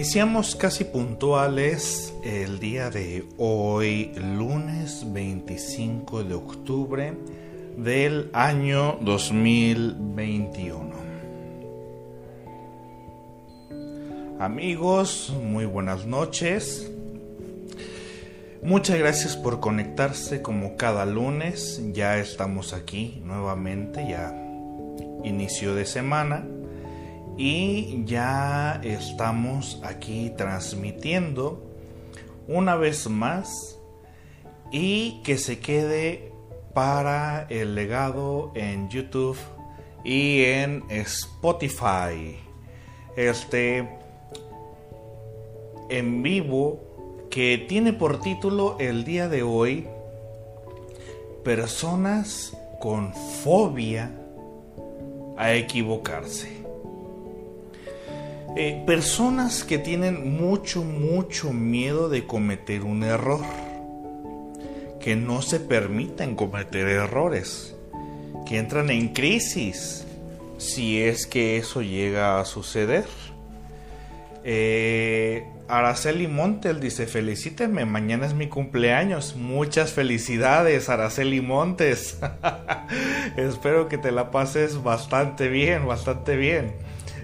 Iniciamos casi puntuales el día de hoy, lunes 25 de octubre del año 2021. Amigos, muy buenas noches. Muchas gracias por conectarse como cada lunes. Ya estamos aquí nuevamente, ya inicio de semana. Y ya estamos aquí transmitiendo una vez más y que se quede para el legado en YouTube y en Spotify. Este en vivo que tiene por título el día de hoy Personas con fobia a equivocarse. Eh, personas que tienen mucho, mucho miedo de cometer un error. Que no se permiten cometer errores. Que entran en crisis si es que eso llega a suceder. Eh, Araceli Montes dice, felicíteme, mañana es mi cumpleaños. Muchas felicidades, Araceli Montes. Espero que te la pases bastante bien, bastante bien.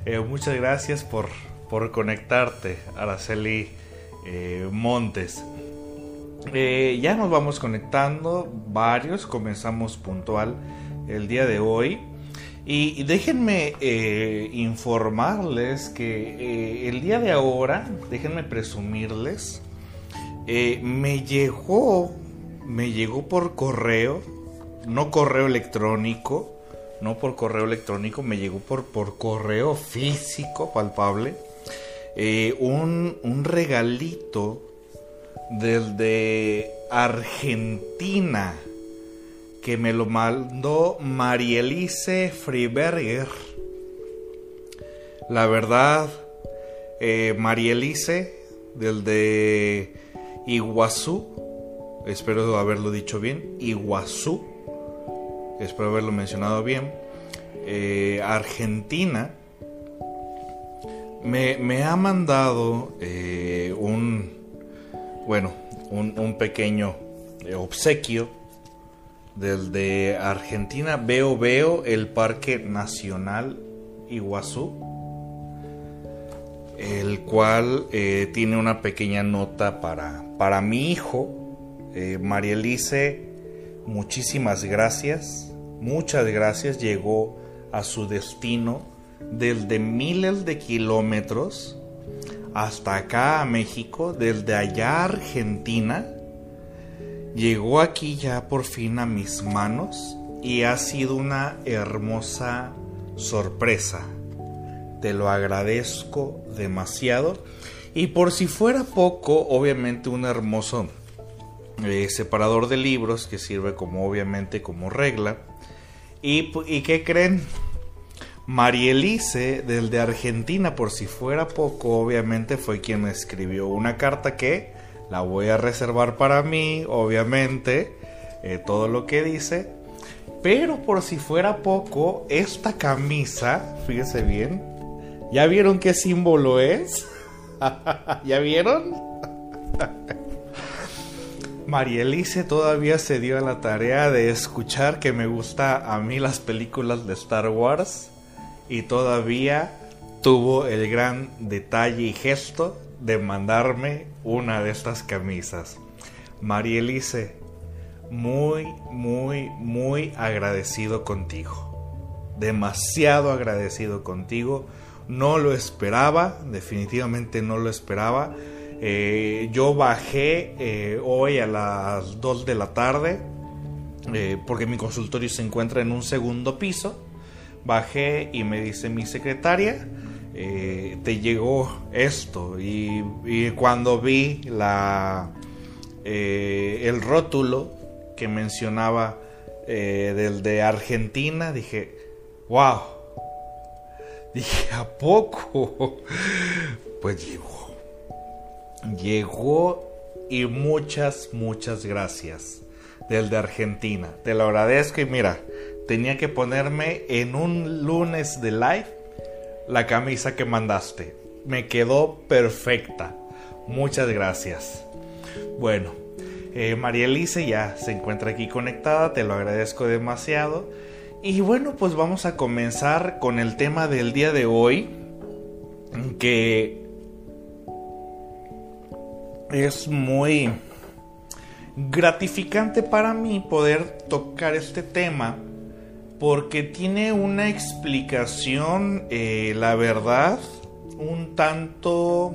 Eh, muchas gracias por, por conectarte, Araceli eh, Montes. Eh, ya nos vamos conectando, varios, comenzamos puntual el día de hoy. Y déjenme informarles que el día de ahora, déjenme presumirles, me llegó, me llegó por correo, no correo electrónico, no por correo electrónico, me llegó por, por correo físico palpable, eh, un, un, regalito desde Argentina que me lo mandó Marielice Friberger. La verdad, eh, Marielice, desde Iguazú, espero haberlo dicho bien, Iguazú, espero haberlo mencionado bien, eh, Argentina, me, ha mandado eh, un, bueno, un, pequeño eh, obsequio desde Argentina. Veo, veo el Parque Nacional Iguazú, el cual tiene una pequeña nota para, para mi hijo, María Elise. Muchísimas gracias muchas gracias, llegó a su destino desde miles de kilómetros hasta acá a México, desde allá a Argentina, llegó aquí ya por fin a mis manos y ha sido una hermosa sorpresa. Te lo agradezco demasiado. Y por si fuera poco, obviamente un hermoso eh, separador de libros que sirve como obviamente como regla ¿Y, y qué creen? Marielice, del de Argentina, por si fuera poco, obviamente fue quien me escribió una carta que la voy a reservar para mí, obviamente, eh, todo lo que dice. Pero por si fuera poco, esta camisa, fíjese bien, ¿ya vieron qué símbolo es? ¿Ya vieron? Marielice todavía se dio a la tarea de escuchar que me gusta a mí las películas de Star Wars y todavía tuvo el gran detalle y gesto de mandarme una de estas camisas. Marielice, muy, muy, muy agradecido contigo. Demasiado agradecido contigo. No lo esperaba, definitivamente no lo esperaba eh, yo bajé eh, hoy a las 2 de la tarde eh, porque mi consultorio se encuentra en un segundo piso. Bajé y me dice mi secretaria, te llegó esto. Y, cuando vi la, el rótulo que mencionaba del de Argentina, dije, wow. Dije, ¿a poco? Pues llegó llegó y muchas, muchas gracias. Del de Argentina. Te lo agradezco y mira, tenía que ponerme en un lunes de live la camisa que mandaste. me quedó perfecta. Muchas gracias. Bueno, eh, María Elise ya se encuentra aquí conectada, te lo agradezco demasiado. Y bueno, pues vamos a comenzar con el tema del día de hoy, que es muy gratificante para mí poder tocar este tema porque tiene una explicación, eh, la verdad, un tanto,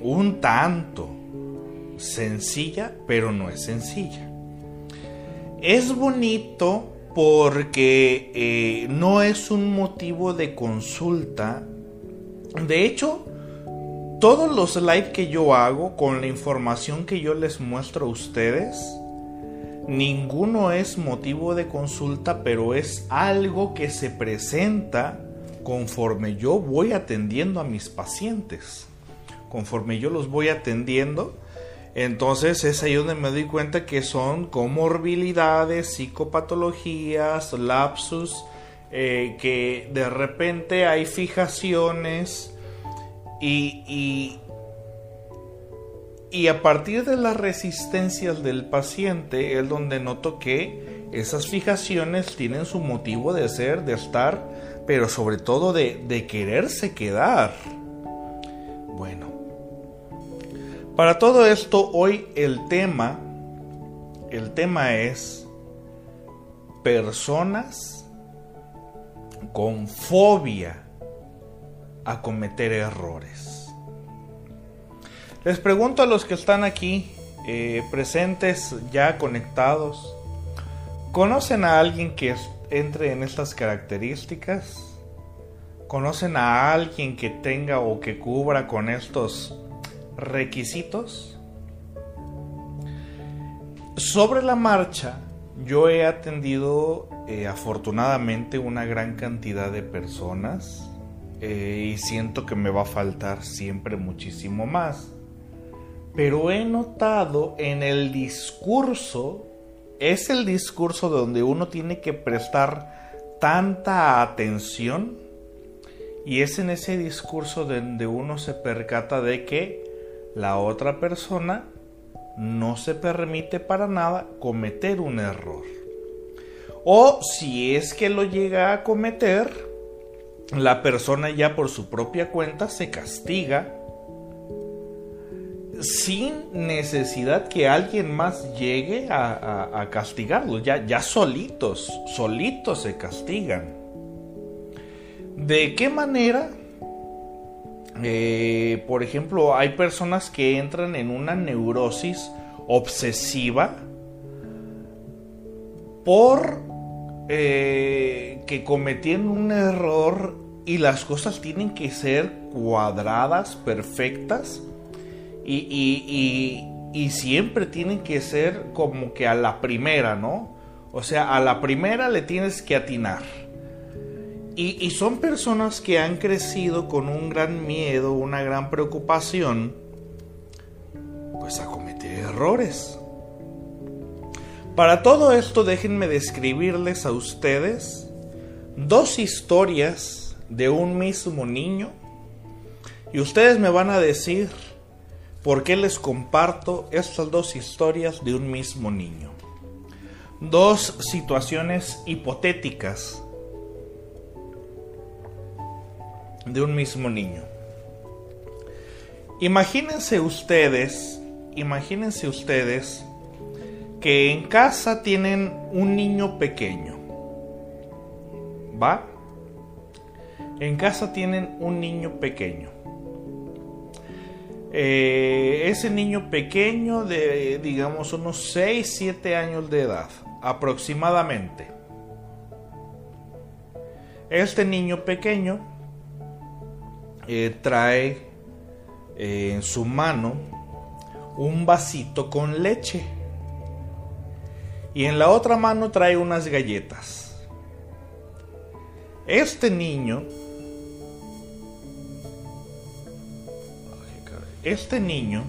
un tanto sencilla, pero no es sencilla. Es bonito porque eh, no es un motivo de consulta. De hecho, todos los live que yo hago con la información que yo les muestro a ustedes, ninguno es motivo de consulta, pero es algo que se presenta conforme yo voy atendiendo a mis pacientes. Conforme yo los voy atendiendo, entonces es ahí donde me doy cuenta que son comorbilidades, psicopatologías, lapsus, eh, que de repente hay fijaciones y, y, y a partir de las resistencias del paciente es donde noto que esas fijaciones tienen su motivo de ser, de estar, pero sobre todo de, de quererse quedar. Bueno, para todo esto hoy el tema, el tema es personas con fobia a cometer errores. Les pregunto a los que están aquí eh, presentes, ya conectados, ¿conocen a alguien que entre en estas características? ¿Conocen a alguien que tenga o que cubra con estos requisitos? Sobre la marcha, yo he atendido eh, afortunadamente una gran cantidad de personas eh, y siento que me va a faltar siempre muchísimo más pero he notado en el discurso, es el discurso donde uno tiene que prestar tanta atención y es en ese discurso donde uno se percata de que la otra persona no se permite para nada cometer un error. O si es que lo llega a cometer, la persona ya por su propia cuenta se castiga sin necesidad que alguien más llegue a, castigarlos. Ya, ya solitos, solitos se castigan. ¿De qué manera? Eh, por ejemplo, hay personas que entran en una neurosis obsesiva por eh, que cometieron un error y las cosas tienen que ser cuadradas, perfectas y, siempre tienen que ser como que a la primera, ¿no? O sea, a la primera le tienes que atinar. Y, y, son personas que han crecido con un gran miedo, una gran preocupación, pues a cometer errores. Para todo esto déjenme describirles a ustedes dos historias de un mismo niño y ustedes me van a decir ¿Por qué les comparto estas dos historias de un mismo niño? Dos situaciones hipotéticas de un mismo niño. Imagínense ustedes, imagínense ustedes que en casa tienen un niño pequeño. ¿Va? En casa tienen un niño pequeño. Eh, ese niño pequeño de, digamos, unos 6, 7 años de edad, aproximadamente. Este niño pequeño eh, trae eh, en su mano un vasito con leche y en la otra mano trae unas galletas. Este niño este niño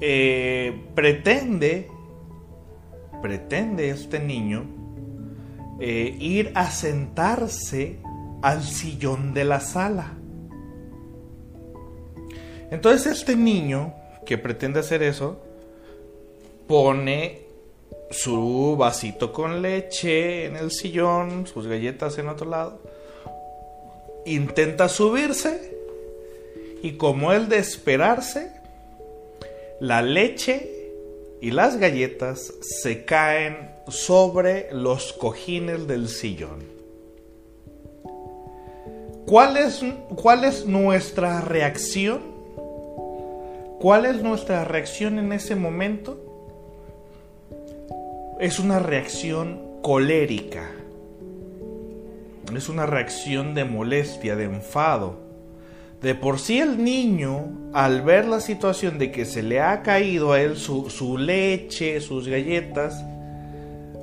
eh, pretende, pretende este niño eh, ir a sentarse al sillón de la sala. Entonces este niño que pretende hacer eso, pone su vasito con leche en el sillón, sus galletas en otro lado, intenta subirse y como el de esperarse, la leche y las galletas se caen sobre los cojines del sillón. ¿Cuál es, cuál es nuestra reacción? ¿Cuál es nuestra reacción en ese momento? Es una reacción colérica. Es una reacción de molestia, de enfado. De por sí el niño, al ver la situación de que se le ha caído a él su, su leche, sus galletas,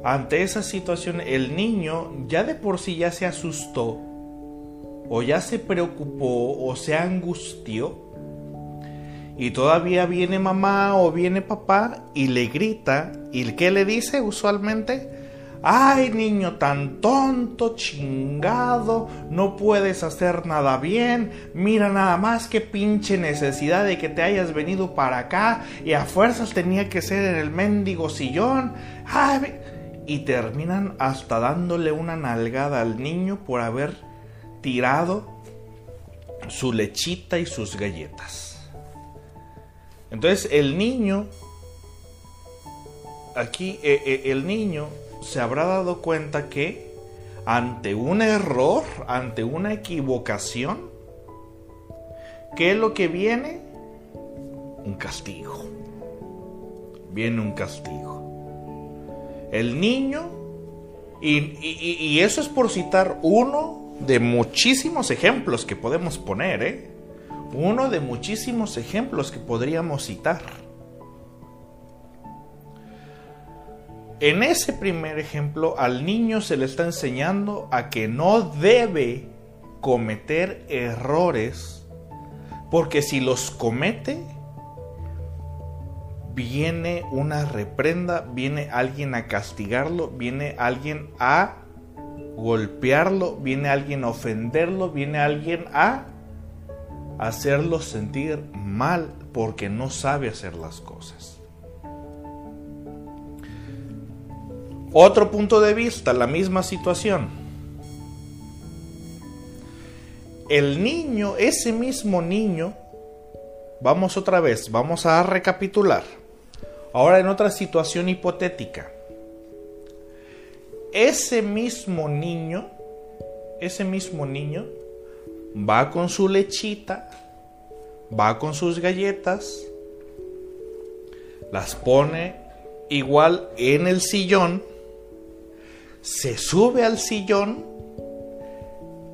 ante esa situación el niño ya de por sí ya se asustó o ya se preocupó o se angustió y todavía viene mamá o viene papá y le grita y ¿qué le dice usualmente? Ay niño tan tonto, chingado, no puedes hacer nada bien, mira nada más que pinche necesidad de que te hayas venido para acá y a fuerzas tenía que ser en el mendigo sillón. y terminan hasta dándole una nalgada al niño por haber tirado su lechita y sus galletas. Entonces el niño, aquí eh, eh, el niño se habrá dado cuenta que ante un error, ante una equivocación, ¿qué es lo que viene? Un castigo. Viene un castigo. El niño, y eso es por citar uno de muchísimos ejemplos que podemos poner, ¿eh? Uno de muchísimos ejemplos que podríamos citar. En ese primer ejemplo, al niño se le está enseñando a que no debe cometer errores, porque si los comete, viene una reprenda, viene alguien a castigarlo, viene alguien a golpearlo, viene alguien a ofenderlo, viene alguien a hacerlo sentir mal porque no sabe hacer las cosas. Otro punto de vista, la misma situación. El niño, ese mismo niño, vamos otra vez, vamos a recapitular. Ahora en otra situación hipotética ese mismo niño, ese mismo niño va con su lechita, va con sus galletas, las pone igual en el sillón, se sube al sillón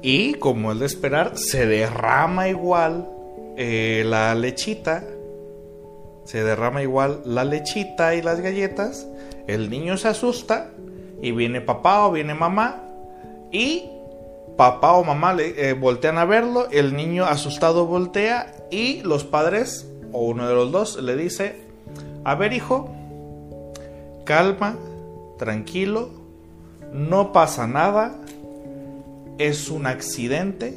y, como es de esperar, se derrama igual eh, la lechita, se derrama igual la lechita y las galletas, el niño se asusta y viene papá o viene mamá y papá o mamá le eh, voltean a verlo, el niño asustado voltea y los padres o uno de los dos le dice, a ver hijo, calma, tranquilo, no pasa nada, es un accidente,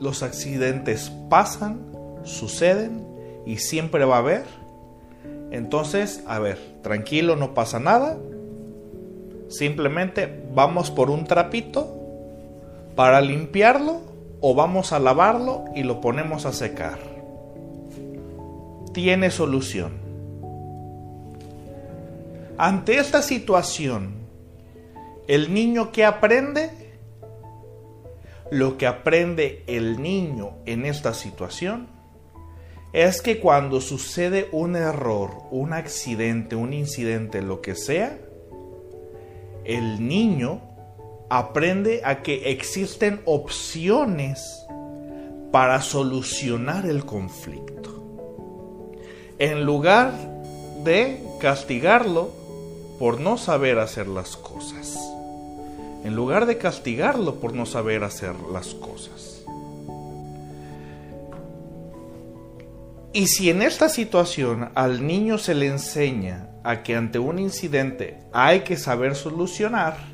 los accidentes pasan, suceden y siempre va a haber. Entonces, a ver, tranquilo, no pasa nada, Simplemente vamos por un trapito para limpiarlo o vamos a lavarlo y lo ponemos a secar. Tiene solución. Ante esta situación, el niño que aprende, lo que aprende el niño en esta situación es que cuando sucede un error, un accidente, un incidente, lo que sea, el niño aprende a que existen opciones para solucionar el conflicto. En lugar de castigarlo por no saber hacer las cosas. En lugar de castigarlo por no saber hacer las cosas. Y si en esta situación al niño se le enseña a que ante un incidente hay que saber solucionar,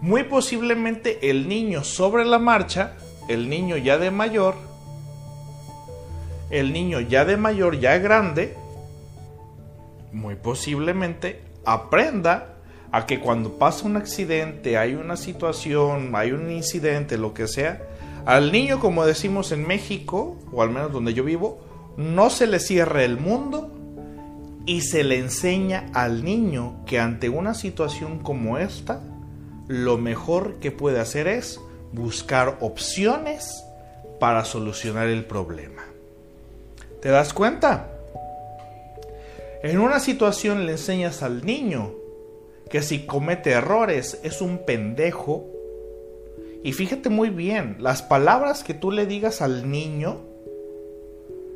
muy posiblemente el niño sobre la marcha, el niño ya de mayor, el niño ya de mayor, ya grande, muy posiblemente aprenda a que cuando pasa un accidente, hay una situación, hay un incidente, lo que sea, al niño, como decimos en México, o al menos donde yo vivo, no se le cierra el mundo y se le enseña al niño que ante una situación como esta, lo mejor que puede hacer es buscar opciones para solucionar el problema. ¿Te das cuenta? En una situación le enseñas al niño que si comete errores es un pendejo. Y fíjate muy bien, las palabras que tú le digas al niño,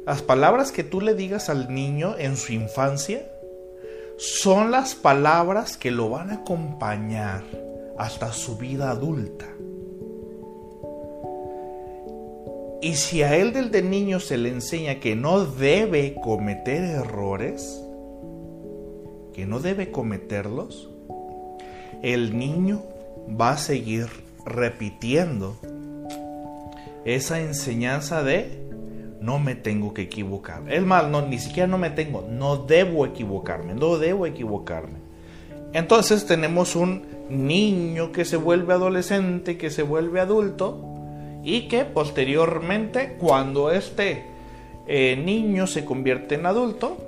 las palabras que tú le digas al niño en su infancia, son las palabras que lo van a acompañar hasta su vida adulta. Y si a él desde niño se le enseña que no debe cometer errores, que no debe cometerlos, el niño va a seguir repitiendo esa enseñanza de no me tengo que equivocar. Es más, no, ni siquiera no me tengo, no debo equivocarme, no debo equivocarme. Entonces tenemos un niño que se vuelve adolescente, que se vuelve adulto, y que posteriormente, cuando este eh, niño se convierte en adulto,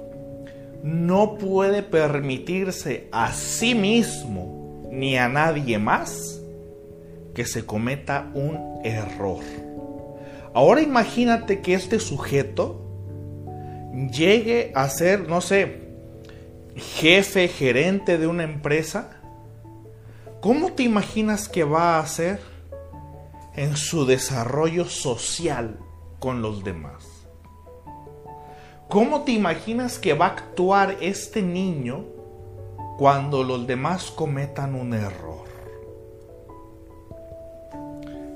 no puede permitirse a sí mismo ni a nadie más que se cometa un error. Ahora imagínate que este sujeto llegue a ser, no sé, jefe, gerente de una empresa. ¿Cómo te imaginas que va a ser? en su desarrollo social con los demás. ¿Cómo te imaginas que va a actuar este niño cuando los demás cometan un error?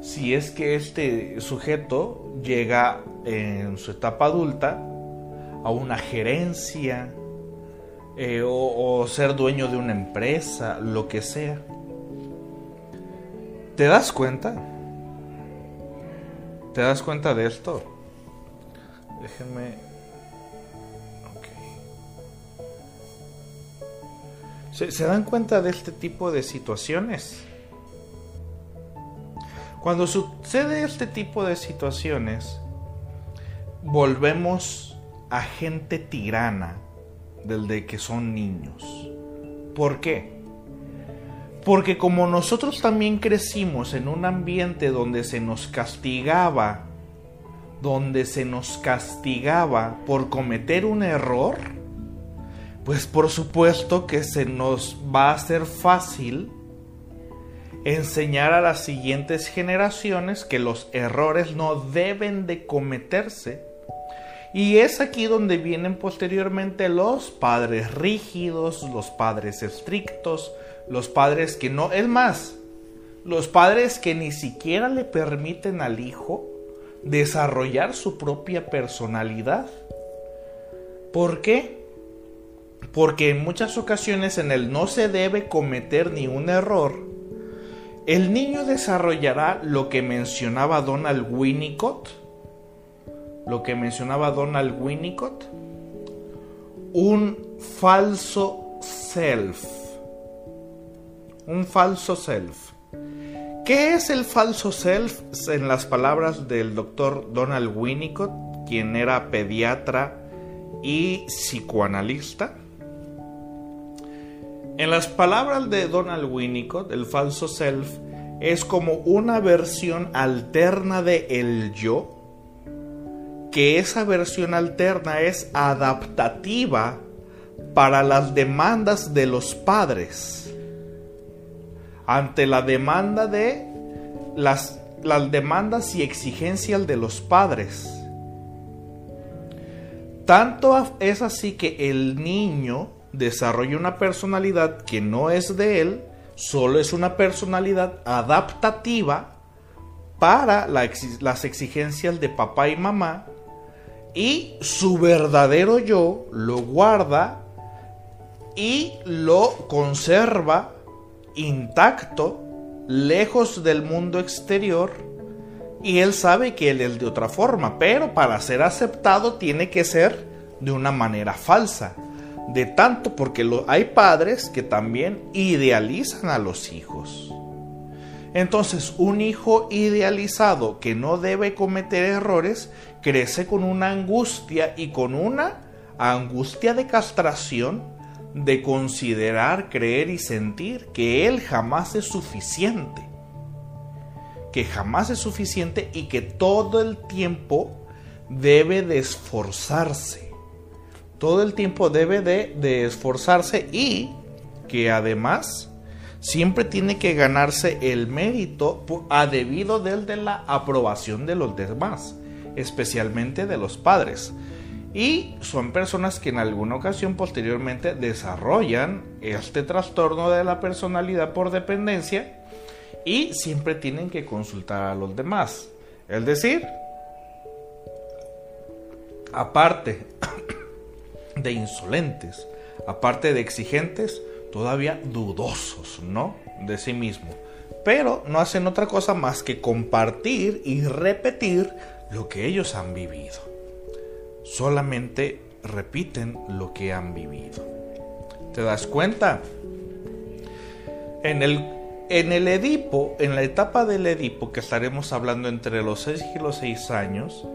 Si es que este sujeto llega en su etapa adulta a una gerencia eh, o ser dueño de una empresa, lo que sea. ¿Te das cuenta? ¿Te das cuenta de esto? Déjenme... ¿Se, ¿Se, dan cuenta de este tipo de situaciones? Cuando sucede este tipo de situaciones, volvemos a gente tirana del de que son niños. ¿Por qué? Porque como nosotros también crecimos en un ambiente donde se nos castigaba, donde se nos castigaba por cometer un error, pues por supuesto que se nos va a hacer fácil enseñar a las siguientes generaciones que los errores no deben de cometerse. Y es aquí donde vienen posteriormente los padres rígidos, los padres estrictos, los padres que no, es más, los padres que ni siquiera le permiten al hijo desarrollar su propia personalidad. ¿Por qué? Porque en muchas ocasiones en el no se debe cometer ni un error, el niño desarrollará lo que mencionaba Donald Winnicott, lo que mencionaba Donald Winnicott, un falso self un falso self. ¿Qué es el falso self? En las palabras del doctor Donald Winnicott, quien era pediatra y psicoanalista. En las palabras de Donald Winnicott, el falso self es como una versión alterna de el yo, que esa versión alterna es adaptativa para las demandas de los padres ante la demanda de las, las demandas y exigencias de los padres. Tanto es así que el niño desarrolla una personalidad que no es de él, solo es una personalidad adaptativa para las exigencias de papá y mamá y su verdadero yo lo guarda y lo conserva intacto, lejos del mundo exterior, y él sabe que él es de otra forma, pero para ser aceptado tiene que ser de una manera falsa. De tanto porque hay padres que también idealizan a los hijos. Entonces, un hijo idealizado que no debe cometer errores crece con una angustia y con una angustia de castración de considerar, creer y sentir que él jamás es suficiente. Que jamás es suficiente y que todo el tiempo debe de esforzarse. Todo el tiempo debe de, esforzarse y que además siempre tiene que ganarse el mérito a debido del de la aprobación de los demás, especialmente de los padres. Y son personas que en alguna ocasión posteriormente desarrollan este trastorno de la personalidad por dependencia y siempre tienen que consultar a los demás. Es decir, aparte de insolentes, aparte de exigentes, todavía dudosos, ¿no? De sí mismo. Pero no hacen otra cosa más que compartir y repetir lo que ellos han vivido. Solamente repiten lo que han vivido. ¿Te das cuenta? En el, en el Edipo, en la etapa del Edipo, que estaremos hablando entre los 6 y los 6 años,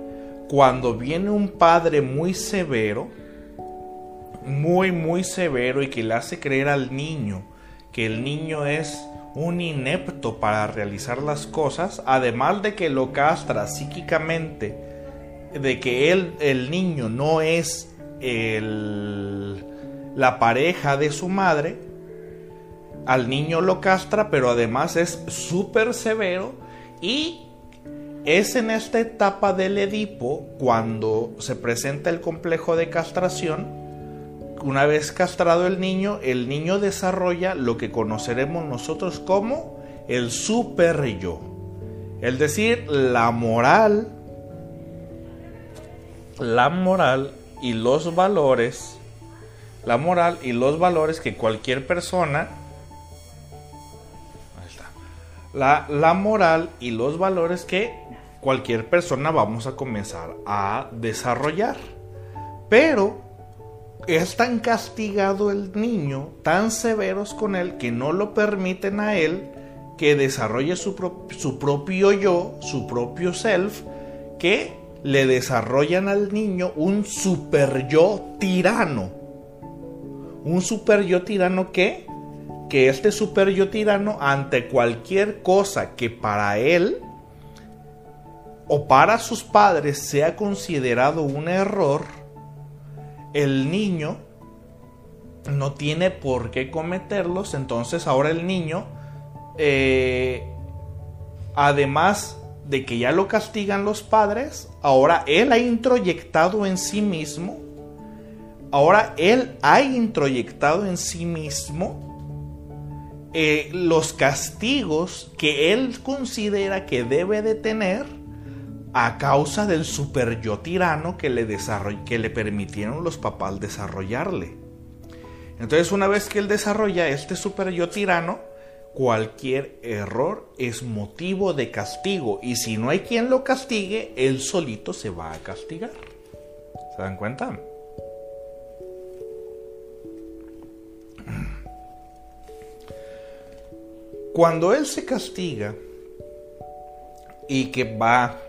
cuando viene un padre muy severo, muy, muy severo y que le hace creer al niño que el niño es un inepto para realizar las cosas, además de que lo castra psíquicamente, de que él, el niño no es el, la pareja de su madre, al niño lo castra, pero además es súper severo y es en esta etapa del Edipo cuando se presenta el complejo de castración una vez castrado el niño, el niño desarrolla lo que conoceremos nosotros como el super yo. Es decir, la moral, la moral y los valores, la moral y los valores que cualquier persona, ahí está, la, la moral y los valores que cualquier persona vamos a comenzar a desarrollar. Pero es tan castigado el niño, tan severos con él, que no lo permiten a él que desarrolle su, su propio yo, su propio self, que le desarrollan al niño un super yo tirano. Un super yo tirano que, que este super yo tirano ante cualquier cosa que para él o para sus padres sea considerado un error, el niño no tiene por qué cometerlos, entonces ahora el niño, eh, además de que ya lo castigan los padres, ahora él ha introyectado en sí mismo, ahora él ha introyectado en sí mismo eh, los castigos que él considera que debe de tener a causa del super yo tirano que le, que le permitieron los papás desarrollarle. Entonces una vez que él desarrolla este super yo tirano, cualquier error es motivo de castigo y si no hay quien lo castigue, él solito se va a castigar. ¿Se dan cuenta? Cuando él se castiga y que va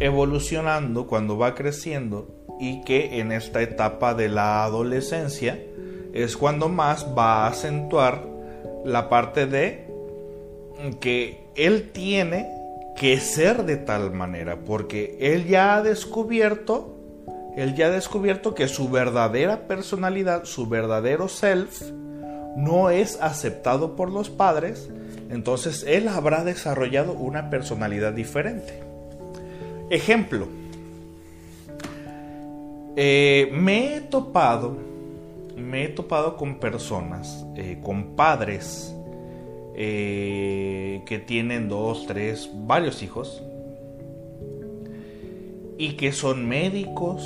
evolucionando cuando va creciendo y que en esta etapa de la adolescencia es cuando más va a acentuar la parte de que él tiene que ser de tal manera porque él ya ha descubierto él ya ha descubierto que su verdadera personalidad, su verdadero self no es aceptado por los padres, entonces él habrá desarrollado una personalidad diferente. Ejemplo, eh, me he topado, me he topado con personas, eh, con padres eh, que tienen dos, tres, varios hijos y que son médicos,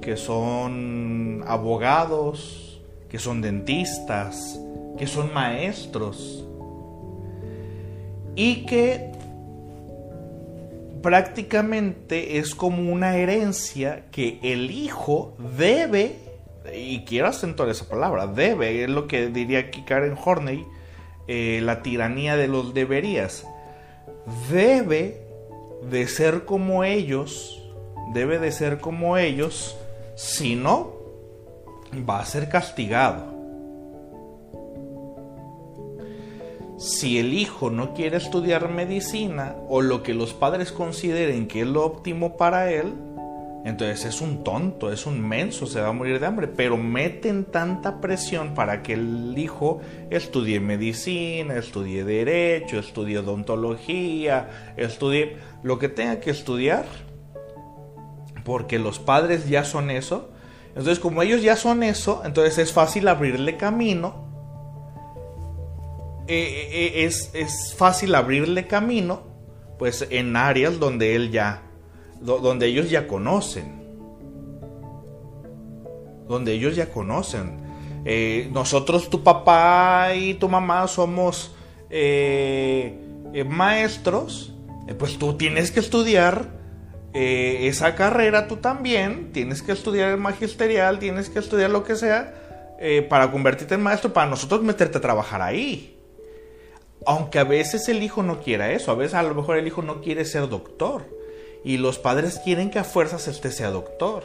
que son abogados, que son dentistas, que son maestros y que prácticamente es como una herencia que el hijo debe, y quiero acentuar esa palabra, debe, es lo que diría aquí Karen Horney, eh, la tiranía de los deberías. Debe de ser como ellos, debe de ser como ellos, si no, va a ser castigado. si el hijo no quiere estudiar medicina o lo que los padres consideren que es lo óptimo para él, entonces es un tonto, es un menso, se va a morir de hambre. Pero meten tanta presión para que el hijo estudie medicina, estudie derecho, estudie odontología, estudie lo que tenga que estudiar, porque los padres ya son eso. Entonces como ellos ya son eso, entonces es fácil abrirle camino eh, eh, es, fácil abrirle camino, pues en áreas donde él ya, donde ellos ya conocen, donde ellos ya conocen. Eh, nosotros, tu papá y tu mamá somos maestros, pues tú tienes que estudiar esa carrera tú también, tienes que estudiar el magisterial, tienes que estudiar lo que sea para convertirte en maestro, para nosotros meterte a trabajar ahí. Aunque a veces el hijo no quiera eso, a veces a lo mejor el hijo no quiere ser doctor y los padres quieren que a fuerzas este sea doctor.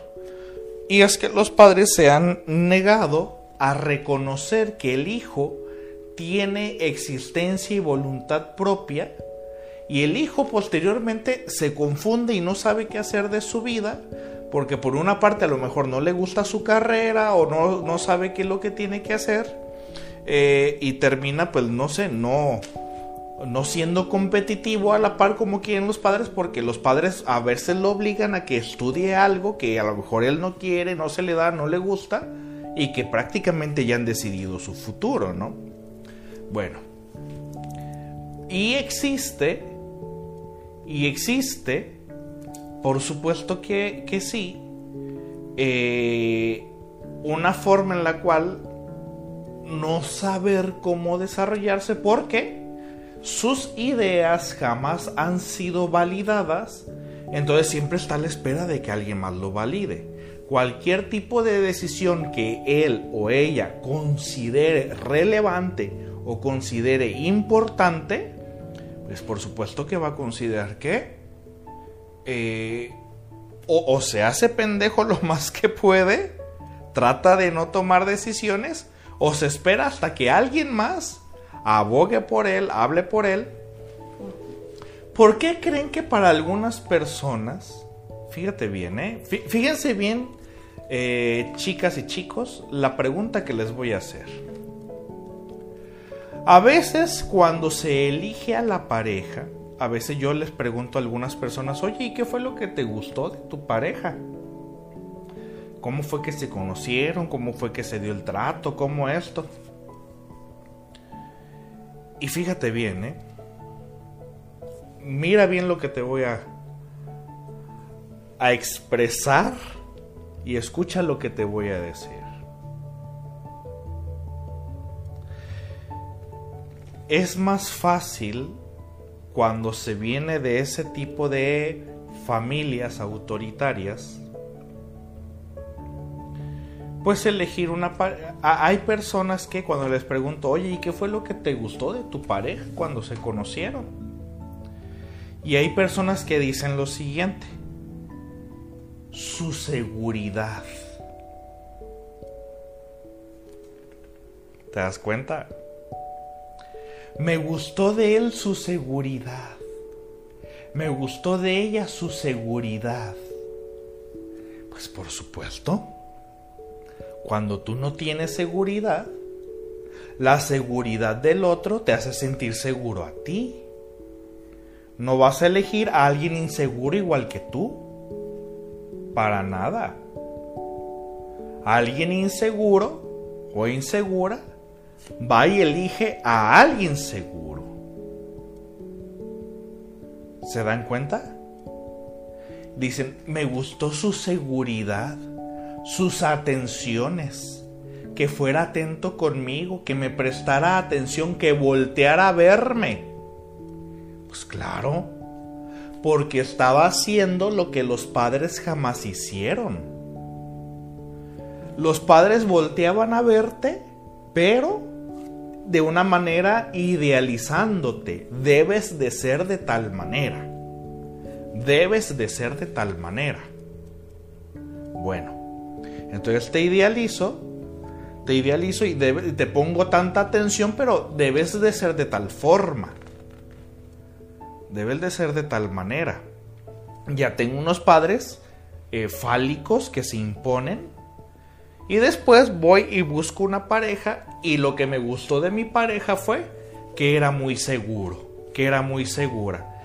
Y es que los padres se han negado a reconocer que el hijo tiene existencia y voluntad propia y el hijo posteriormente se confunde y no sabe qué hacer de su vida porque por una parte a lo mejor no le gusta su carrera o no, no sabe qué es lo que tiene que hacer eh, y termina pues no sé, no, no siendo competitivo a la par como quieren los padres porque los padres a veces lo obligan a que estudie algo que a lo mejor él no quiere, no se le da, no le gusta y que prácticamente ya han decidido su futuro, ¿no? Bueno, y existe, y existe, por supuesto que, que sí, eh, una forma en la cual no saber cómo desarrollarse. Porque sus ideas jamás han sido validadas, entonces siempre está a la espera de que alguien más lo valide. Cualquier tipo de decisión que él o ella considere relevante o considere importante, pues por supuesto que va a considerar que eh, o se hace pendejo lo más que puede, trata de no tomar decisiones, o se espera hasta que alguien más abogue por él, hable por él. ¿Por qué creen que para algunas personas, fíjate bien, ¿eh? fíjense bien, eh, chicas y chicos, la pregunta que les voy a hacer. A veces cuando se elige a la pareja, a veces yo les pregunto a algunas personas, oye, ¿y qué fue lo que te gustó de tu pareja? ¿Cómo fue que se conocieron? ¿Cómo fue que se dio el trato? ¿Cómo esto? Y fíjate bien, ¿eh? Mira bien lo que te voy a, a expresar y escucha lo que te voy a decir. Es más fácil cuando se viene de ese tipo de familias autoritarias pues elegir una. Hay personas que cuando les pregunto, oye, ¿y qué fue lo que te gustó de tu pareja cuando se conocieron? Y hay personas que dicen lo siguiente, su seguridad. ¿Te das cuenta? Me gustó de él su seguridad. Me gustó de ella su seguridad. Pues por supuesto. Cuando tú no tienes seguridad, la seguridad del otro te hace sentir seguro a ti. No vas a elegir a alguien inseguro igual que tú. Para nada. Alguien inseguro o insegura va y elige a alguien seguro. ¿Se dan cuenta? Dicen, me gustó su seguridad sus atenciones, que fuera atento conmigo, que me prestara atención, que volteara a verme. Pues claro, porque estaba haciendo lo que los padres jamás hicieron. Los padres volteaban a verte, pero de una manera idealizándote. Debes de ser de tal manera. Debes de ser de tal manera. Bueno, entonces te idealizo, te idealizo y te pongo tanta atención, pero debes de ser de tal forma. Debes de ser de tal manera. Ya tengo unos padres eh, fálicos que se imponen. Y después voy y busco una pareja y lo que me gustó de mi pareja fue que era muy seguro, que era muy segura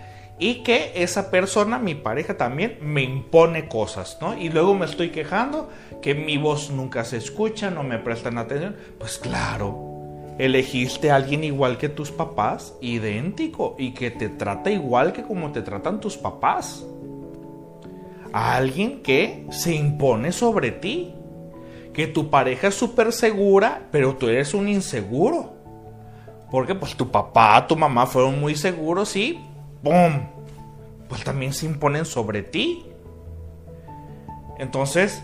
y que esa persona, mi pareja también, me impone cosas, ¿no? Y luego me estoy quejando que mi voz nunca se escucha, no me prestan atención. Pues claro, elegiste a alguien igual que tus papás, idéntico, y que te trata igual que como te tratan tus papás. A alguien que se impone sobre ti. Que tu pareja es súper segura, pero tú eres un inseguro. Porque pues tu papá, tu mamá fueron muy seguros y ¡pum! Pues también se imponen sobre ti. Entonces,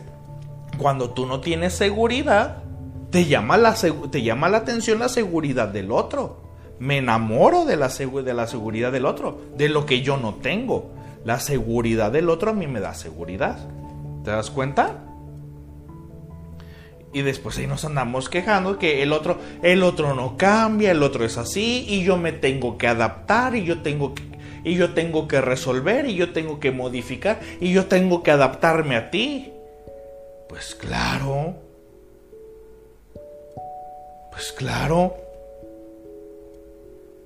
cuando tú no tienes seguridad, te llama la, te llama la atención la seguridad del otro. Me enamoro de la, de la seguridad del otro, de lo que yo no tengo. La seguridad del otro a mí me da seguridad. ¿Te das cuenta? Y después ahí nos andamos quejando que el otro, el otro no cambia, el otro es así y yo me tengo que adaptar y yo tengo y yo tengo que resolver y yo tengo que modificar y yo tengo que adaptarme a ti. Pues claro. Pues claro.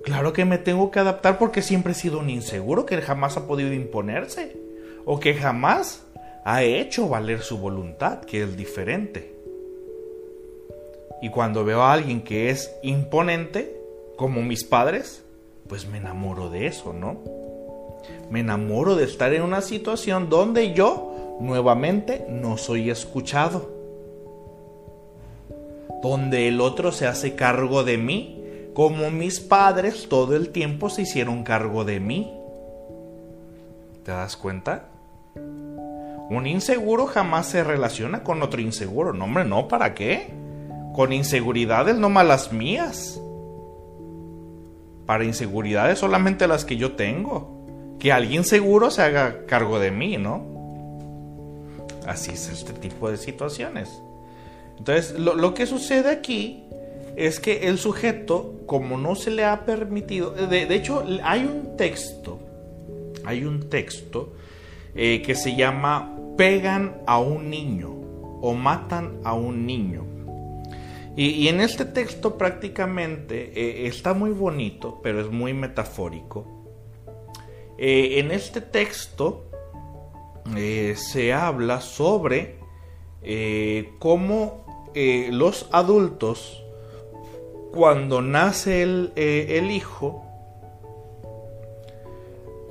Claro que me tengo que adaptar porque siempre he sido un inseguro que jamás ha podido imponerse o que jamás ha hecho valer su voluntad, que es diferente. Y cuando veo a alguien que es imponente, como mis padres, pues me enamoro de eso, ¿no? Me enamoro de estar en una situación donde yo nuevamente no soy escuchado. Donde el otro se hace cargo de mí, como mis padres todo el tiempo se hicieron cargo de mí. ¿Te das cuenta? Un inseguro jamás se relaciona con otro inseguro. No, hombre, no, ¿para qué? Con inseguridades no malas mías para inseguridades solamente las que yo tengo. Que alguien seguro se haga cargo de mí, ¿no? Así es este tipo de situaciones. Entonces, lo, que sucede aquí es que el sujeto, como no se le ha permitido, de, hecho, hay un texto, hay un texto eh, que se llama Pegan a un niño o matan a un niño. Y, en este texto prácticamente eh, está muy bonito, pero es muy metafórico. Eh, en este texto eh, se habla sobre cómo los adultos, cuando nace el, el hijo,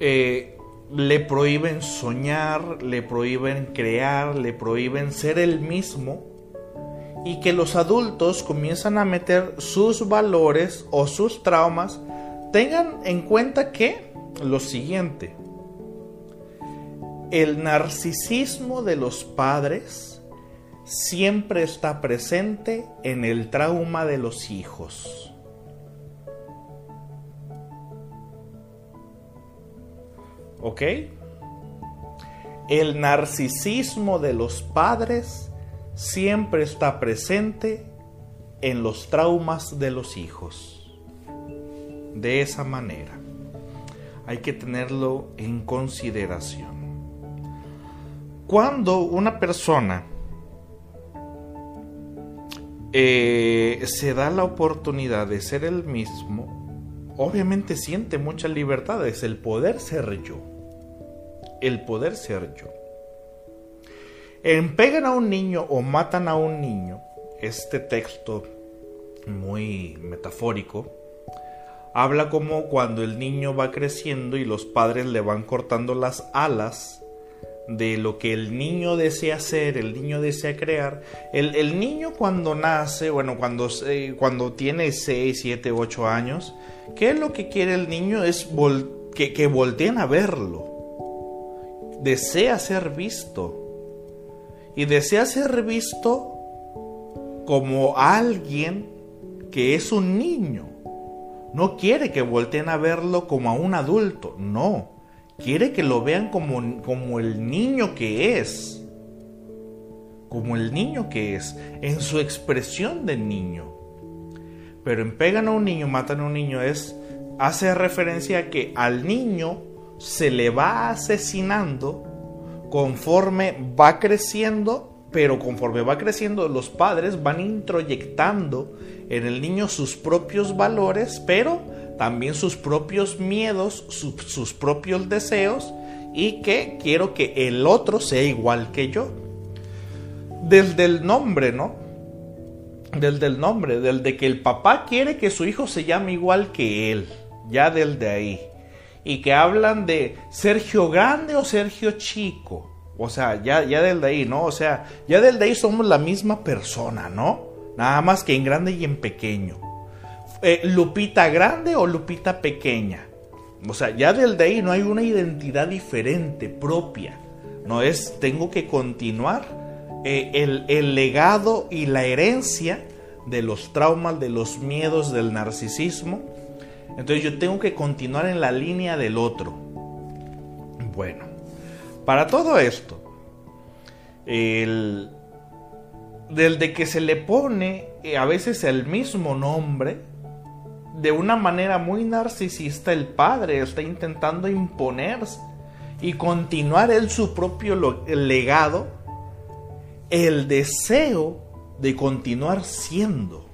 le prohíben soñar, le prohíben crear, le prohíben ser el mismo y que los adultos comienzan a meter sus valores o sus traumas, tengan en cuenta que lo siguiente, el narcisismo de los padres siempre está presente en el trauma de los hijos. ¿Ok? El narcisismo de los padres siempre está presente en los traumas de los hijos. De esa manera, hay que tenerlo en consideración. Cuando una persona eh, se da la oportunidad de ser el mismo, obviamente siente mucha libertad, es el poder ser yo. El poder ser yo. En Pegan a un niño o matan a un niño, este texto muy metafórico, habla como cuando el niño va creciendo y los padres le van cortando las alas de lo que el niño desea hacer, el niño desea crear. El, niño cuando nace, bueno, cuando, cuando tiene 6, 7, 8 años, ¿qué es lo que quiere el niño? Es que, que volteen a verlo desea ser visto. Y desea ser visto como alguien que es un niño. No quiere que volteen a verlo como a un adulto, no. Quiere que lo vean como, como el niño que es. Como el niño que es, en su expresión de niño. Pero en pegan a un niño, matan a un niño, es hace referencia a que al niño se le va asesinando conforme va creciendo, pero conforme va creciendo los padres van introyectando en el niño sus propios valores, pero también sus propios miedos, sus propios deseos y que quiero que el otro sea igual que yo. Desde el nombre, ¿no? Desde el nombre, del de que el papá quiere que su hijo se llame igual que él, ya del de ahí. Y que hablan de Sergio Grande o Sergio Chico. O sea, ya, ya del de ahí, ¿no? O sea, ya del de ahí somos la misma persona, ¿no? Nada más que en grande y en pequeño. Eh, Lupita grande o Lupita pequeña. O sea, ya del de ahí no hay una identidad diferente, propia. No es, tengo que continuar eh, el, el legado y la herencia de los traumas, de los miedos, del narcisismo. Entonces yo tengo que continuar en la línea del otro. Bueno, para todo esto, el, del que se le pone eh, a veces el mismo nombre, de una manera muy narcisista el padre está intentando imponerse y continuar él su propio legado, el deseo de continuar siendo.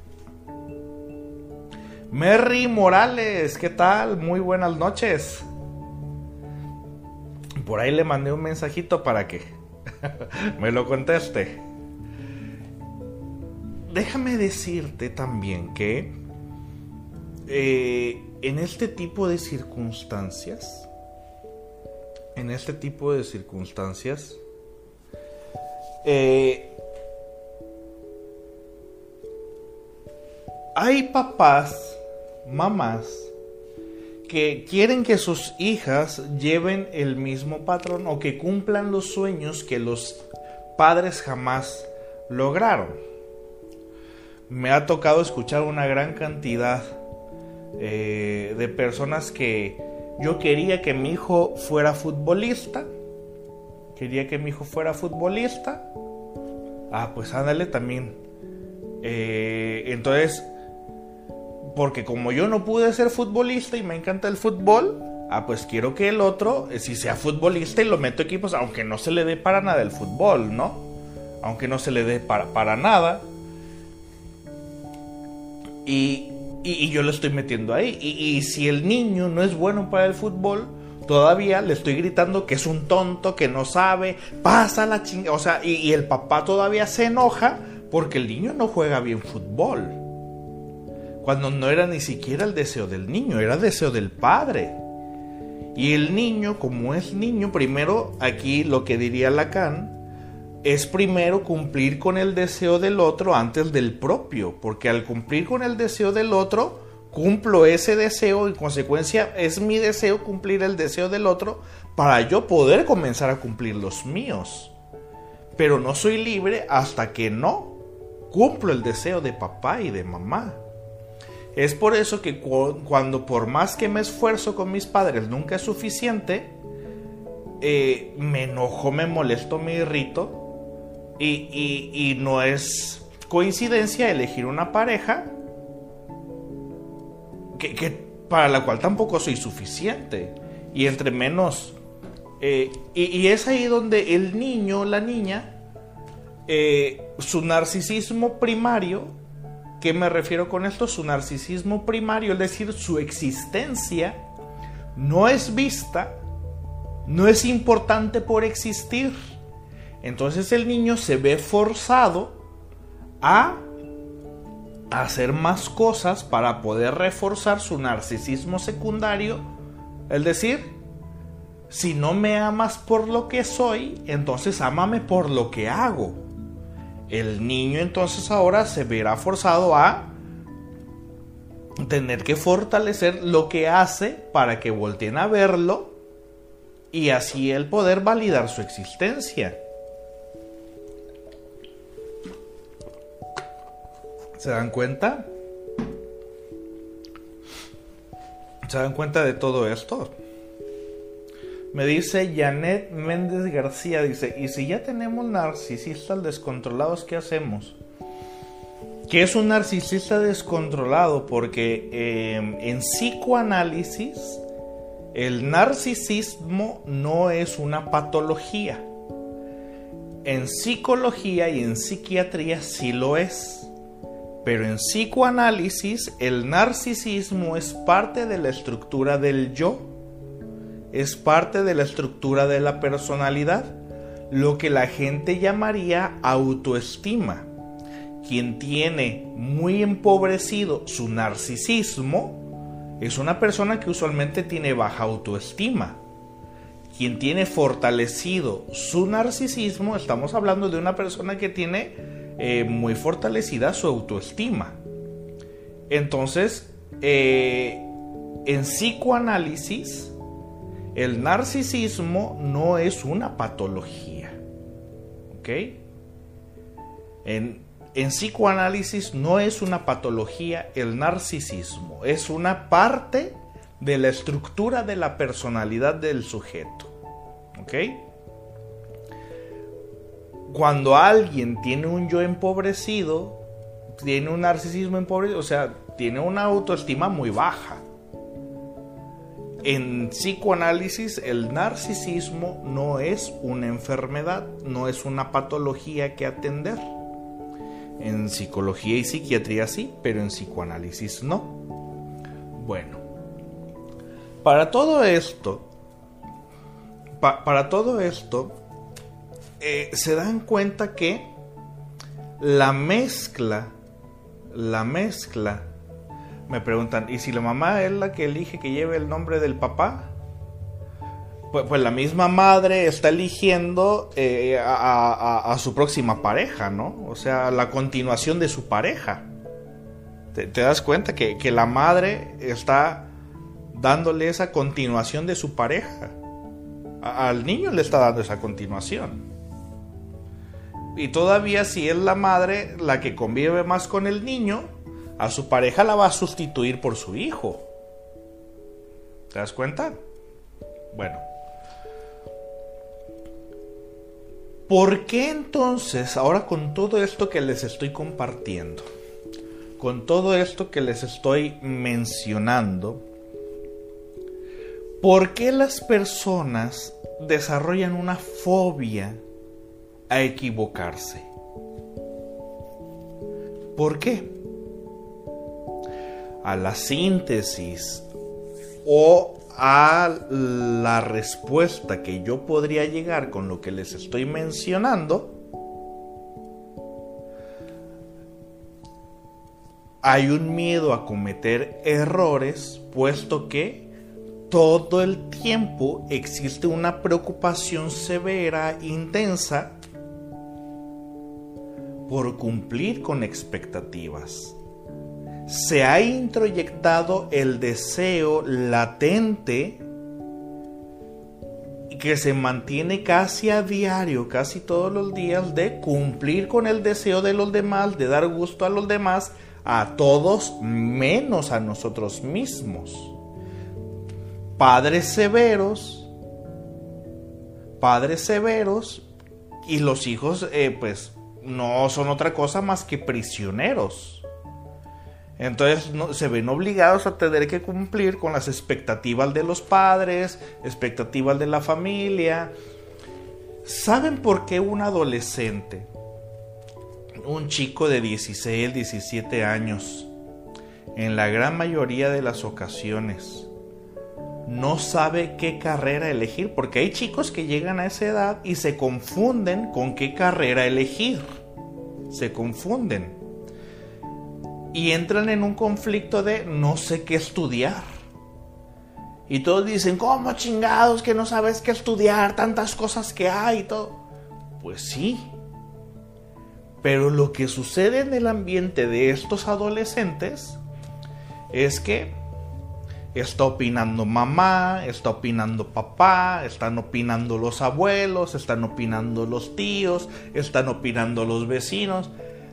Merry Morales, ¿qué tal? Muy buenas noches. Por ahí le mandé un mensajito para que me lo conteste déjame decirte también que eh, en este tipo de circunstancias, en este tipo de circunstancias, eh, hay papás, mamás, que quieren que sus hijas lleven el mismo patrón o que cumplan los sueños que los padres jamás lograron. Me ha tocado escuchar una gran cantidad eh, de personas que yo quería que mi hijo fuera futbolista. Quería que mi hijo fuera futbolista. Ah, pues ándale también. Eh, entonces, porque como yo no pude ser futbolista y me encanta el fútbol, ah, pues quiero que el otro, eh, si sea futbolista y lo meto equipos, aunque no se le dé para nada el fútbol, ¿no? Aunque no se le dé para, para nada, y, yo lo estoy metiendo ahí. Y, si el niño no es bueno para el fútbol, todavía le estoy gritando que es un tonto, que no sabe, pasa la chingada. O sea, y, el papá todavía se enoja porque el niño no juega bien fútbol. Cuando no era ni siquiera el deseo del niño, era deseo del padre. Y el niño, como es niño, primero aquí lo que diría Lacan, es primero cumplir con el deseo del otro antes del propio, porque al cumplir con el deseo del otro, cumplo ese deseo, en consecuencia es mi deseo cumplir el deseo del otro para yo poder comenzar a cumplir los míos. Pero no soy libre hasta que no cumplo el deseo de papá y de mamá. Es por eso que cuando por más que me esfuerzo con mis padres nunca es suficiente, eh, me enojo, me molesto, me irrito y, no es coincidencia elegir una pareja que, para la cual tampoco soy suficiente. Y entre menos... Eh, y, es ahí donde el niño, la niña, eh, su narcisismo primario, ¿qué me refiero con esto? Su narcisismo primario, es decir, su existencia, no es vista, no es importante por existir entonces el niño se ve forzado a hacer más cosas para poder reforzar su narcisismo secundario. Es decir, si no me amas por lo que soy, entonces ámame por lo que hago. El niño entonces ahora se verá forzado a tener que fortalecer lo que hace para que volteen a verlo y así el poder validar su existencia. ¿Se dan cuenta? ¿Se dan cuenta de todo esto? Me dice Janet Méndez García, dice, ¿y si ya tenemos narcisistas descontrolados, qué hacemos? ¿Qué es un narcisista descontrolado? Porque eh, en psicoanálisis el narcisismo no es una patología. En psicología y en psiquiatría sí lo es. Pero en psicoanálisis el narcisismo es parte de la estructura del yo es parte de la estructura de la personalidad, lo que la gente llamaría autoestima. Quien tiene muy empobrecido su narcisismo es una persona que usualmente tiene baja autoestima. Quien tiene fortalecido su narcisismo, estamos hablando de una persona que tiene eh, muy fortalecida su autoestima. Entonces, eh, en psicoanálisis, el narcisismo no es una patología. ¿Ok? En, en, psicoanálisis no es una patología el narcisismo, es una parte de la estructura de la personalidad del sujeto. ¿Ok? Cuando alguien tiene un yo empobrecido, tiene un narcisismo empobrecido, o sea, tiene una autoestima muy baja en psicoanálisis el narcisismo no es una enfermedad, no es una patología que atender. En psicología y psiquiatría sí, pero en psicoanálisis no. Bueno, para todo esto, para todo esto, eh, se dan cuenta que la mezcla, la mezcla me preguntan, ¿y si la mamá es la que elige que lleve el nombre del papá? Pues, pues la misma madre está eligiendo eh, a, su próxima pareja, ¿no? O sea, la continuación de su pareja. ¿Te, das cuenta que, que, la madre está dándole esa continuación de su pareja? al niño le está dando esa continuación. Y todavía si es la madre la que convive más con el niño, a su pareja la va a sustituir por su hijo. ¿Te das cuenta? Bueno. ¿Por qué entonces, ahora con todo esto que les estoy compartiendo, con todo esto que les estoy mencionando, ¿por qué las personas desarrollan una fobia a equivocarse? ¿Por qué? a la síntesis o a la respuesta que yo podría llegar con lo que les estoy mencionando, hay un miedo a cometer errores, puesto que todo el tiempo existe una preocupación severa, intensa, por cumplir con expectativas se ha introyectado el deseo latente que se mantiene casi a diario, casi todos los días, de cumplir con el deseo de los demás, de dar gusto a los demás, a todos menos a nosotros mismos. Padres severos, padres severos, y los hijos eh, pues no son otra cosa más que prisioneros entonces se ven obligados a tener que cumplir con las expectativas de los padres, expectativas de la familia. ¿Saben por qué un adolescente, un chico de 16, 17 años, en la gran mayoría de las ocasiones, no sabe qué carrera elegir? Porque hay chicos que llegan a esa edad y se confunden con qué carrera elegir. Se confunden y entran en un conflicto de no sé qué estudiar. Y todos dicen, ¿cómo chingados que no sabes qué estudiar? Tantas cosas que hay y todo. Pues sí. Pero lo que sucede en el ambiente de estos adolescentes es que Está opinando mamá, está opinando papá, están opinando los abuelos, están opinando los tíos, están opinando los vecinos.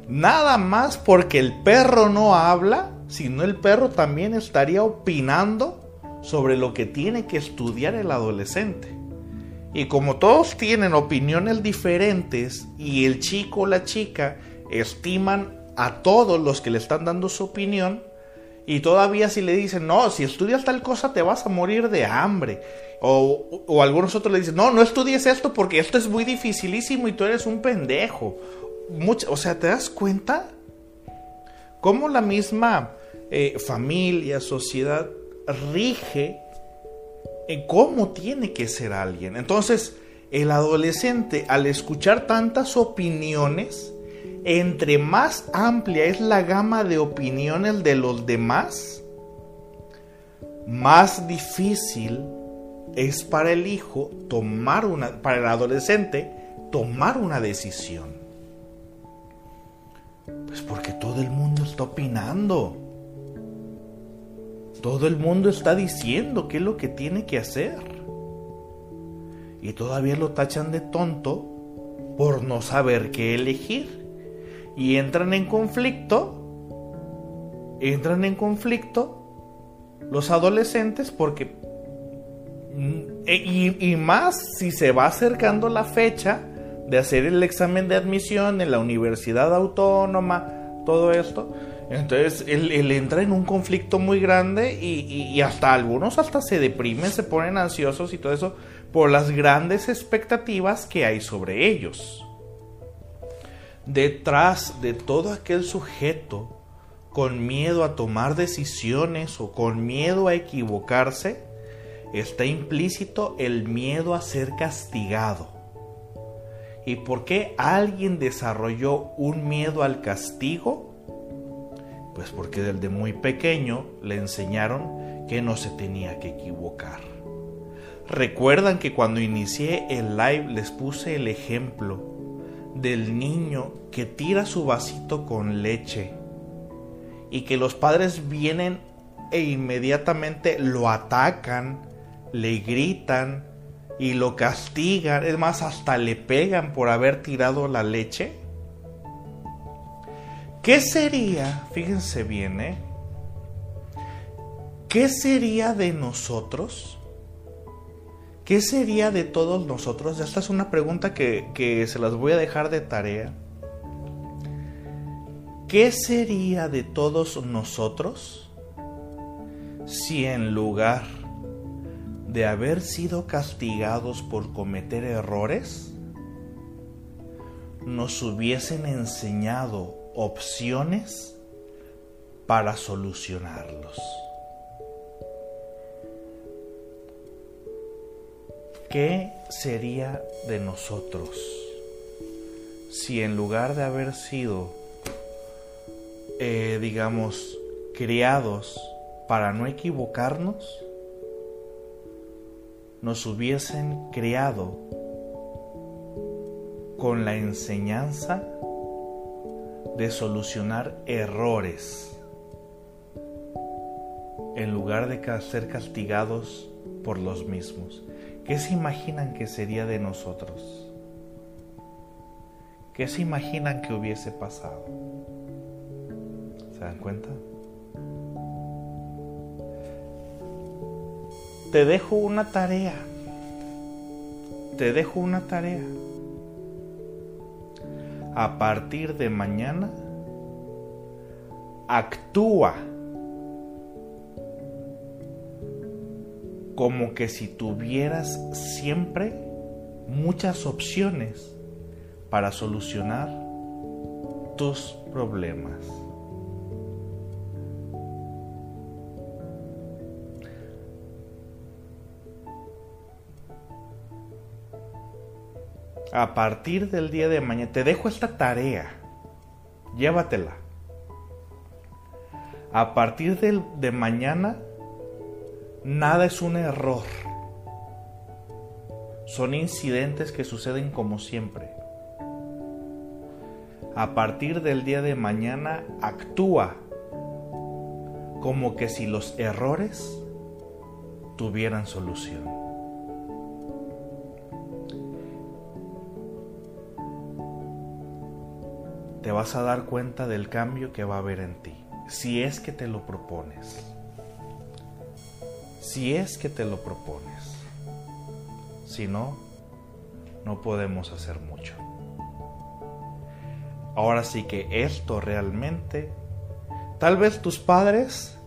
Nada más porque el perro no habla, sino el perro también estaría opinando sobre lo que tiene que estudiar el adolescente. Y como todos tienen opiniones diferentes y el chico o la chica estiman a todos los que le están dando su opinión, y todavía si le dicen, no, si estudias tal cosa te vas a morir de hambre. O, o algunos otros le dicen, no, no estudies esto porque esto es muy dificilísimo y tú eres un pendejo o sea, ¿te das cuenta? Cómo la misma eh, familia, sociedad, rige en cómo tiene que ser alguien. Entonces, el adolescente, al escuchar tantas opiniones, entre más amplia es la gama de opiniones de los demás, más difícil es para el hijo tomar una, para el adolescente, tomar una decisión. Pues porque todo el mundo está opinando. Todo el mundo está diciendo qué es lo que tiene que hacer. Y todavía lo tachan de tonto por no saber qué elegir. Y entran en conflicto. Entran en conflicto los adolescentes porque... Mm, y, y más si se va acercando la fecha de hacer el examen de admisión en la universidad autónoma, todo esto. Entonces él, entra en un conflicto muy grande y, hasta algunos hasta se deprimen, se ponen ansiosos y todo eso por las grandes expectativas que hay sobre ellos. Detrás de todo aquel sujeto con miedo a tomar decisiones o con miedo a equivocarse, está implícito el miedo a ser castigado ¿Y por qué alguien desarrolló un miedo al castigo? Pues porque desde muy pequeño le enseñaron que no se tenía que equivocar. Recuerdan que cuando inicié el live les puse el ejemplo del niño que tira su vasito con leche y que los padres vienen e inmediatamente lo atacan, le gritan, y lo castigan, es más, hasta le pegan por haber tirado la leche. ¿Qué sería, fíjense bien, ¿eh? ¿Qué sería de nosotros? ¿Qué sería de todos nosotros? Esta es una pregunta que, que se las voy a dejar de tarea. ¿Qué sería de todos nosotros si en lugar de haber sido castigados por cometer errores, nos hubiesen enseñado opciones para solucionarlos. ¿Qué sería de nosotros si en lugar de haber sido, eh, digamos, criados para no equivocarnos, nos hubiesen creado con la enseñanza de solucionar errores en lugar de ser castigados por los mismos. ¿Qué se imaginan que sería de nosotros? ¿Qué se imaginan que hubiese pasado? ¿Se dan cuenta? te dejo una tarea. Te dejo una tarea. A partir de mañana, actúa como que si tuvieras siempre muchas opciones para solucionar tus problemas. a partir del día de mañana, te dejo esta tarea, llévatela. A partir de mañana, nada es un error. Son incidentes que suceden como siempre. A partir del día de mañana, actúa como que si los errores tuvieran solución. Te vas a dar cuenta del cambio que va a haber en ti, si es que te lo propones. Si es que te lo propones. Si no, no podemos hacer mucho. Ahora sí que esto realmente, tal vez tus padres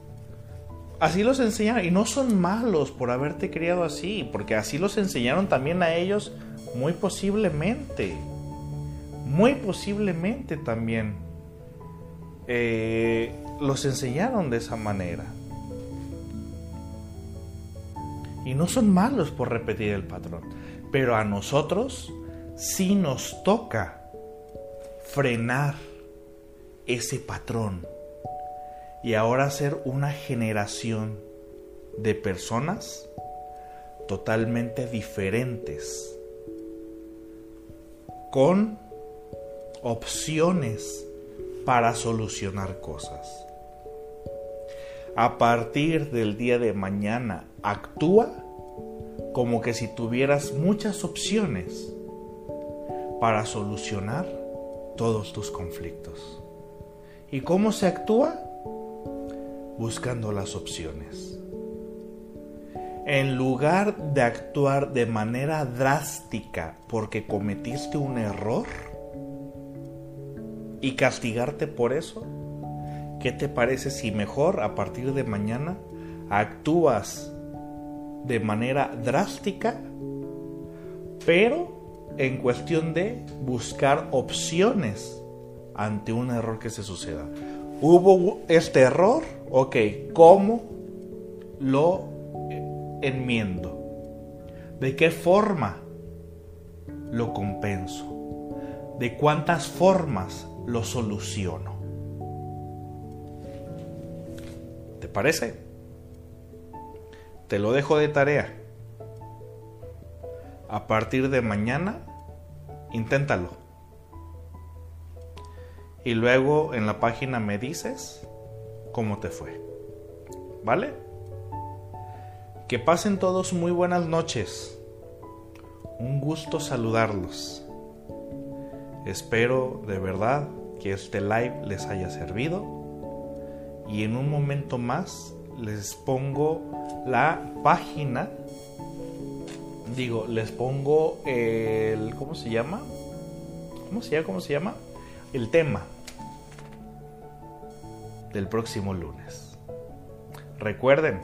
así los enseñaron y no son malos por haberte criado así, porque así los enseñaron también a ellos muy posiblemente, muy posiblemente también eh, los enseñaron de esa manera. Y no son malos por repetir el patrón, pero a nosotros sí nos toca frenar ese patrón y ahora ser una generación de personas totalmente diferentes, con opciones para solucionar cosas. A partir del día de mañana, actúa como que si tuvieras muchas opciones para solucionar todos tus conflictos. ¿Y cómo se actúa? buscando las opciones. En lugar de actuar de manera drástica porque cometiste un error y castigarte por eso, ¿qué te parece si mejor a partir de mañana actúas de manera drástica, pero en cuestión de buscar opciones ante un error que se suceda? Hubo este error, ok, ¿cómo lo enmiendo? ¿De qué forma lo compenso? ¿De cuántas formas lo soluciono? Parece? Te lo dejo de tarea. A partir de mañana, inténtalo y luego en la página me dices cómo te fue. ¿Vale? Que pasen todos muy buenas noches. Un gusto saludarlos. Espero de verdad que este live les haya servido. Y en un momento más les pongo la página. Digo, les pongo el... ¿Cómo se llama? ¿Cómo se llama? ¿Cómo se llama? El tema del próximo lunes. Recuerden,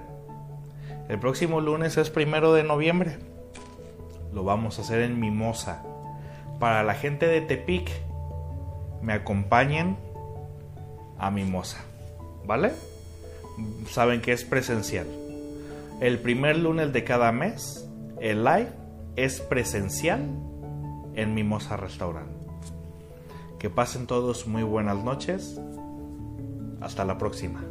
el próximo lunes es primero de noviembre. Lo vamos a hacer en Mimosa. Para la gente de Tepic, me acompañen a Mimosa. ¿vale? Saben que es presencial. El primer lunes de cada mes, el live es presencial en Mimosa Restaurant. Que pasen todos muy buenas noches. Hasta la próxima.